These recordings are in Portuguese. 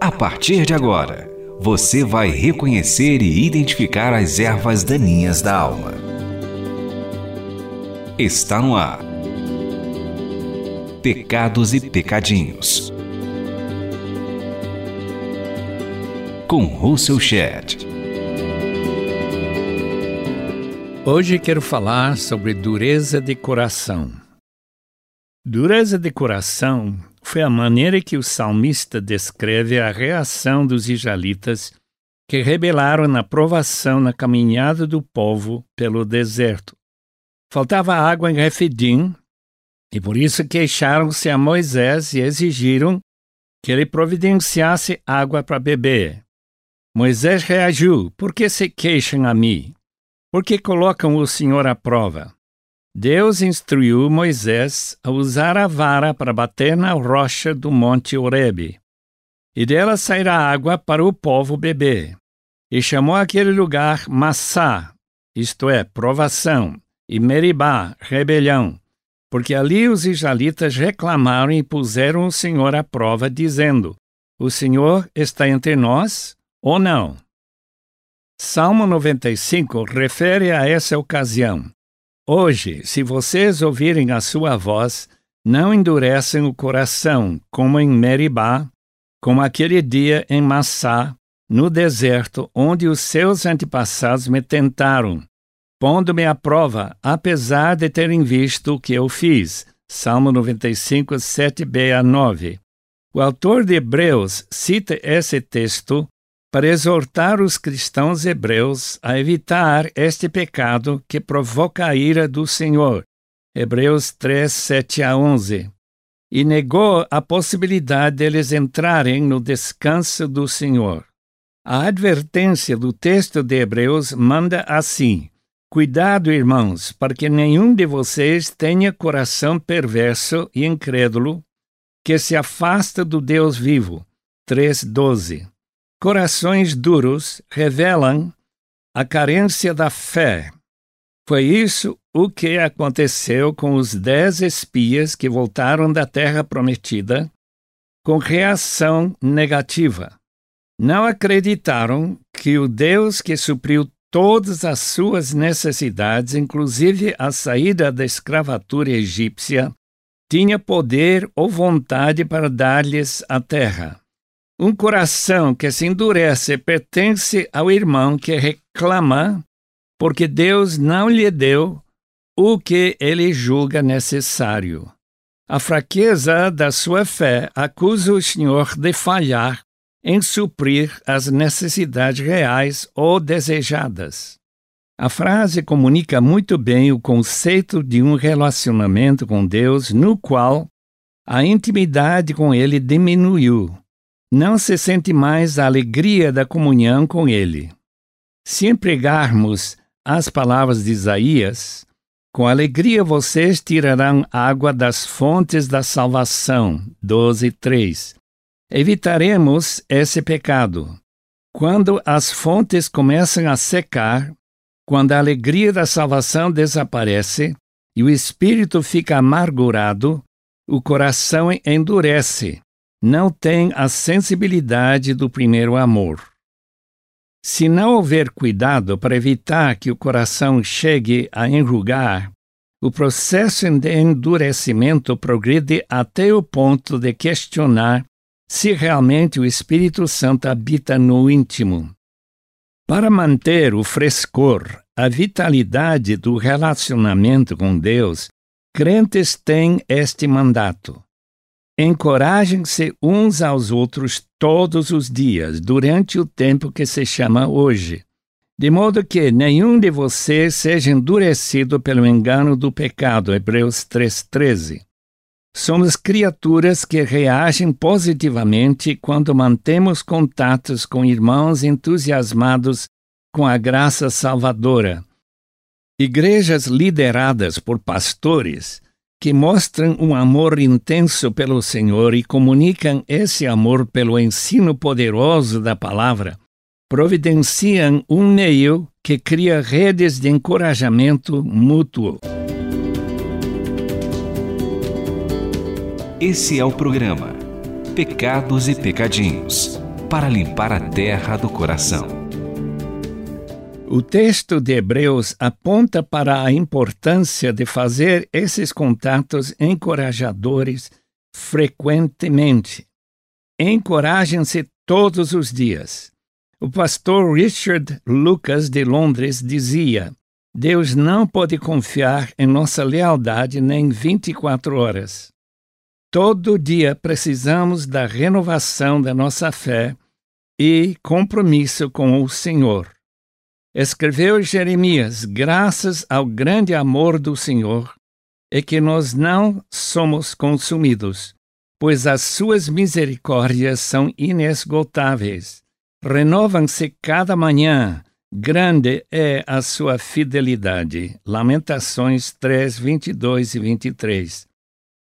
A partir de agora, você vai reconhecer e identificar as ervas daninhas da alma. Está no ar. Pecados e Pecadinhos. Com Russell Shedd. Hoje quero falar sobre dureza de coração. Dureza de coração foi a maneira que o salmista descreve a reação dos israelitas que rebelaram na provação na caminhada do povo pelo deserto. Faltava água em Refidim, e por isso queixaram-se a Moisés e exigiram que ele providenciasse água para beber. Moisés reagiu: Por que se queixam a mim? Por que colocam o Senhor à prova? Deus instruiu Moisés a usar a vara para bater na rocha do monte Horebe, e dela sairá água para o povo beber. E chamou aquele lugar Massá, isto é, provação, e Meribá, rebelião, porque ali os israelitas reclamaram e puseram o Senhor à prova, dizendo: O Senhor está entre nós ou não? Salmo 95 refere a essa ocasião. Hoje, se vocês ouvirem a sua voz, não endurecem o coração, como em Meribá, como aquele dia em Massá, no deserto, onde os seus antepassados me tentaram, pondo-me à prova, apesar de terem visto o que eu fiz. Salmo 95, 7b a 9. O autor de Hebreus cita esse texto para exortar os cristãos hebreus a evitar este pecado que provoca a ira do Senhor. Hebreus 3, 7 a 11. E negou a possibilidade deles entrarem no descanso do Senhor. A advertência do texto de Hebreus manda assim: Cuidado, irmãos, para que nenhum de vocês tenha coração perverso e incrédulo, que se afasta do Deus vivo. 3:12. Corações duros revelam a carência da fé. Foi isso o que aconteceu com os dez espias que voltaram da Terra Prometida com reação negativa. Não acreditaram que o Deus que supriu todas as suas necessidades, inclusive a saída da escravatura egípcia, tinha poder ou vontade para dar-lhes a terra. Um coração que se endurece pertence ao irmão que reclama porque Deus não lhe deu o que ele julga necessário. A fraqueza da sua fé acusa o Senhor de falhar em suprir as necessidades reais ou desejadas. A frase comunica muito bem o conceito de um relacionamento com Deus no qual a intimidade com Ele diminuiu não se sente mais a alegria da comunhão com Ele. Se empregarmos as palavras de Isaías, com alegria vocês tirarão água das fontes da salvação. 12:3. Evitaremos esse pecado. Quando as fontes começam a secar, quando a alegria da salvação desaparece e o espírito fica amargurado, o coração endurece não tem a sensibilidade do primeiro amor. Se não houver cuidado para evitar que o coração chegue a enrugar, o processo de endurecimento progride até o ponto de questionar se realmente o Espírito Santo habita no íntimo. Para manter o frescor, a vitalidade do relacionamento com Deus, crentes têm este mandato. Encorajem-se uns aos outros todos os dias, durante o tempo que se chama hoje, de modo que nenhum de vocês seja endurecido pelo engano do pecado. Hebreus 3,13. Somos criaturas que reagem positivamente quando mantemos contatos com irmãos entusiasmados com a graça salvadora. Igrejas lideradas por pastores que mostram um amor intenso pelo Senhor e comunicam esse amor pelo ensino poderoso da palavra, providenciam um meio que cria redes de encorajamento mútuo. Esse é o programa Pecados e Pecadinhos para limpar a terra do coração. O texto de Hebreus aponta para a importância de fazer esses contatos encorajadores frequentemente. Encorajem-se todos os dias. O pastor Richard Lucas de Londres dizia: Deus não pode confiar em nossa lealdade nem 24 horas. Todo dia precisamos da renovação da nossa fé e compromisso com o Senhor. Escreveu Jeremias: graças ao grande amor do Senhor, é que nós não somos consumidos, pois as suas misericórdias são inesgotáveis. Renovam-se cada manhã, grande é a sua fidelidade. Lamentações 3, 22 e 23.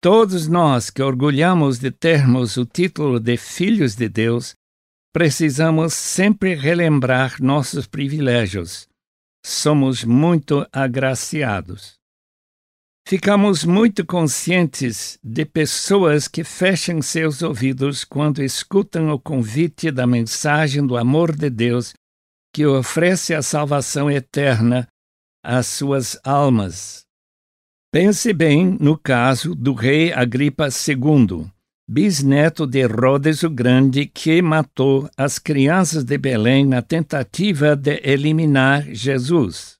Todos nós que orgulhamos de termos o título de filhos de Deus, precisamos sempre relembrar nossos privilégios. Somos muito agraciados. Ficamos muito conscientes de pessoas que fecham seus ouvidos quando escutam o convite da mensagem do amor de Deus que oferece a salvação eterna às suas almas. Pense bem no caso do rei Agripa II, bisneto de Herodes o Grande, que matou as crianças de Belém na tentativa de eliminar Jesus.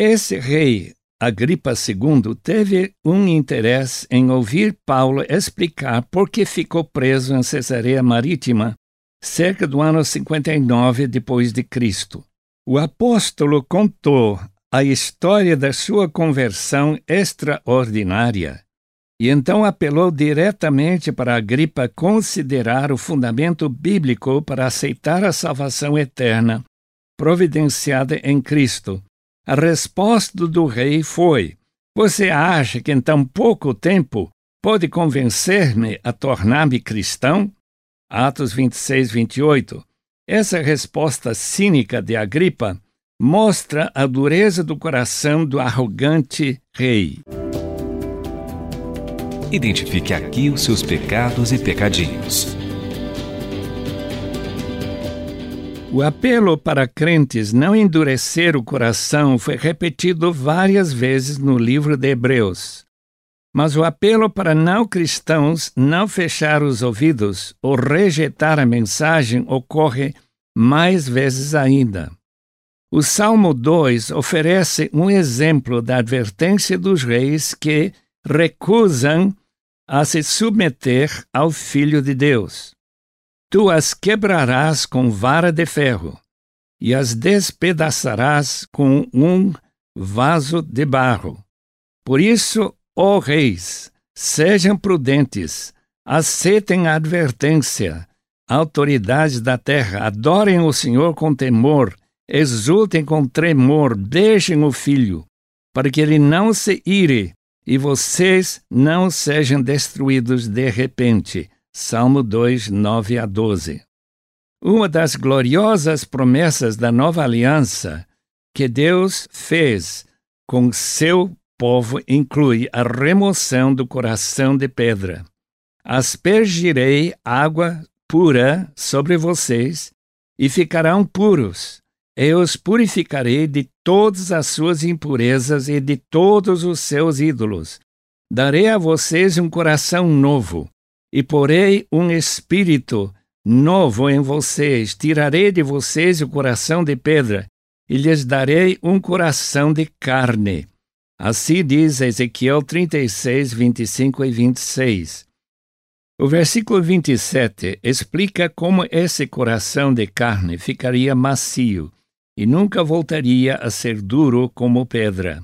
Esse rei, Agripa II, teve um interesse em ouvir Paulo explicar por que ficou preso em Cesareia Marítima cerca do ano 59 depois de Cristo. O apóstolo contou a história da sua conversão extraordinária e então apelou diretamente para Agripa considerar o fundamento bíblico para aceitar a salvação eterna providenciada em Cristo. A resposta do rei foi: Você acha que em tão pouco tempo pode convencer-me a tornar-me cristão? Atos 26, 28. Essa resposta cínica de Agripa mostra a dureza do coração do arrogante rei. Identifique aqui os seus pecados e pecadinhos. O apelo para crentes não endurecer o coração foi repetido várias vezes no livro de Hebreus. Mas o apelo para não cristãos não fechar os ouvidos ou rejeitar a mensagem ocorre mais vezes ainda. O Salmo 2 oferece um exemplo da advertência dos reis que recusam a se submeter ao Filho de Deus. Tu as quebrarás com vara de ferro e as despedaçarás com um vaso de barro. Por isso, ó reis, sejam prudentes, aceitem a advertência. Autoridades da terra, adorem o Senhor com temor exultem com tremor, deixem o filho, para que ele não se ire e vocês não sejam destruídos de repente. Salmo 2, 9 a 12. Uma das gloriosas promessas da nova aliança que Deus fez com seu povo inclui a remoção do coração de pedra. Aspergirei água pura sobre vocês e ficarão puros eu os purificarei de todas as suas impurezas e de todos os seus ídolos. Darei a vocês um coração novo, e porei um espírito novo em vocês. Tirarei de vocês o coração de pedra, e lhes darei um coração de carne. Assim diz Ezequiel 36, 25 e 26. O versículo 27 explica como esse coração de carne ficaria macio e nunca voltaria a ser duro como pedra.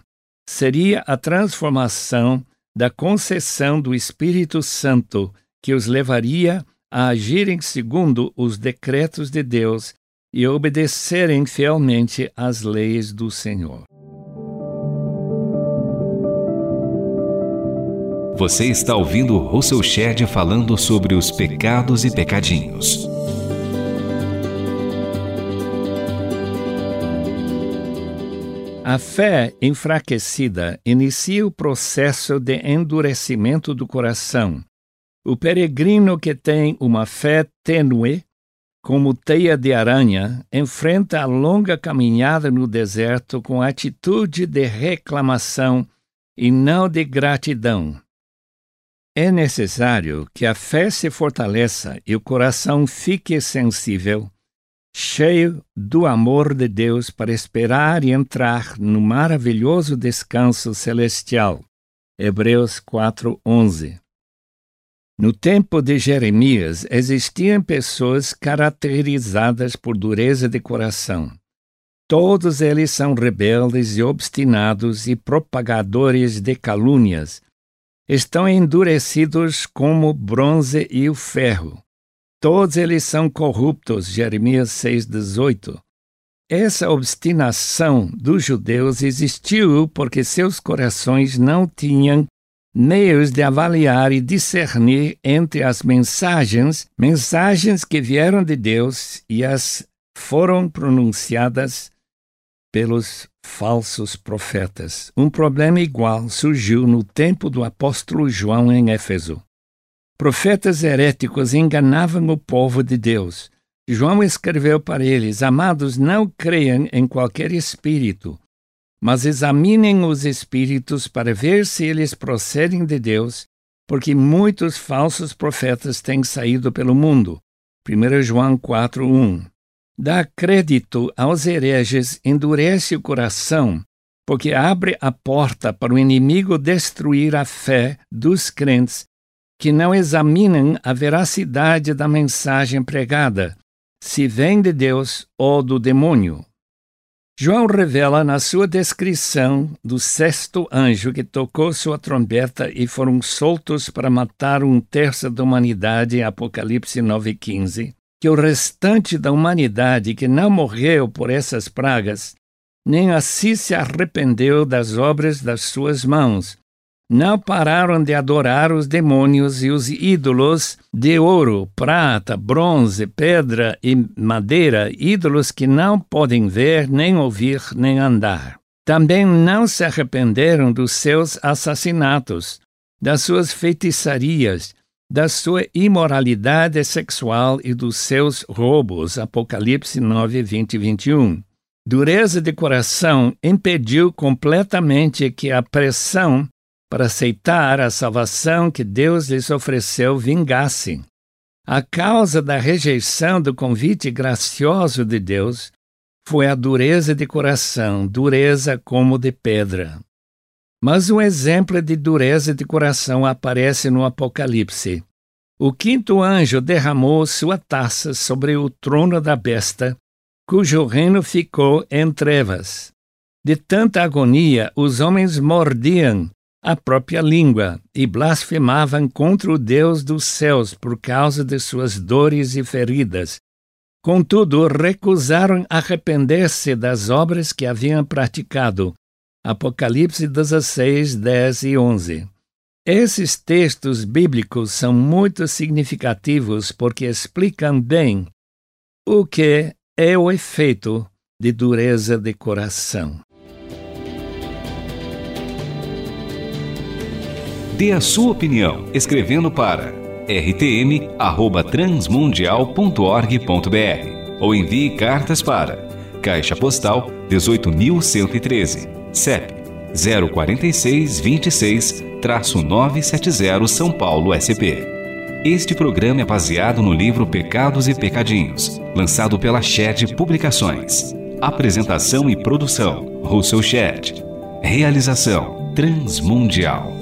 Seria a transformação da concessão do Espírito Santo que os levaria a agirem segundo os decretos de Deus e obedecerem fielmente às leis do Senhor. Você está ouvindo Russell Shedd falando sobre os pecados e pecadinhos. A fé enfraquecida inicia o processo de endurecimento do coração, O peregrino que tem uma fé tênue, como teia de aranha, enfrenta a longa caminhada no deserto com atitude de reclamação e não de gratidão. É necessário que a fé se fortaleça e o coração fique sensível, cheio do amor de Deus para esperar e entrar no maravilhoso descanso celestial. Hebreus 4:11 no tempo de Jeremias, existiam pessoas caracterizadas por dureza de coração. Todos eles são rebeldes e obstinados e propagadores de calúnias. Estão endurecidos como bronze e o ferro. Todos eles são corruptos. Jeremias 6,18. Essa obstinação dos judeus existiu porque seus corações não tinham meios de avaliar e discernir entre as mensagens, mensagens que vieram de Deus e as foram pronunciadas pelos falsos profetas. Um problema igual surgiu no tempo do apóstolo João em Éfeso. Profetas heréticos enganavam o povo de Deus. João escreveu para eles: Amados, não creiam em qualquer espírito, mas examinem os espíritos para ver se eles procedem de Deus, porque muitos falsos profetas têm saído pelo mundo. 1 João 4:1. Dá crédito aos hereges, endurece o coração, porque abre a porta para o inimigo destruir a fé dos crentes que não examinam a veracidade da mensagem pregada, se vem de Deus ou do demônio. João revela na sua descrição do sexto anjo que tocou sua trombeta e foram soltos para matar um terço da humanidade, Apocalipse 9,15, que o restante da humanidade que não morreu por essas pragas, nem assim se arrependeu das obras das suas mãos, não pararam de adorar os demônios e os ídolos de ouro, prata, bronze, pedra e madeira, ídolos que não podem ver, nem ouvir, nem andar. Também não se arrependeram dos seus assassinatos, das suas feitiçarias, da sua imoralidade sexual e dos seus roubos. Apocalipse 9, 20 e 21. Dureza de coração impediu completamente que a pressão para aceitar a salvação que Deus lhes ofereceu vingassem. A causa da rejeição do convite gracioso de Deus foi a dureza de coração, dureza como de pedra. Mas um exemplo de dureza de coração aparece no Apocalipse. O quinto anjo derramou sua taça sobre o trono da besta, cujo reino ficou em trevas. De tanta agonia, os homens mordiam a própria língua e blasfemavam contra o Deus dos céus por causa de suas dores e feridas. Contudo, recusaram arrepender-se das obras que haviam praticado. Apocalipse 16, 10 e 11. Esses textos bíblicos são muito significativos porque explicam bem o que é o efeito de dureza de coração. Dê a sua opinião escrevendo para rtm@transmundial.org.br ou envie cartas para Caixa Postal 18113, CEP 04626-970 São Paulo SP. Este programa é baseado no livro Pecados e Pecadinhos, lançado pela Shed Publicações. Apresentação e produção: Russell Shed. Realização: Transmundial.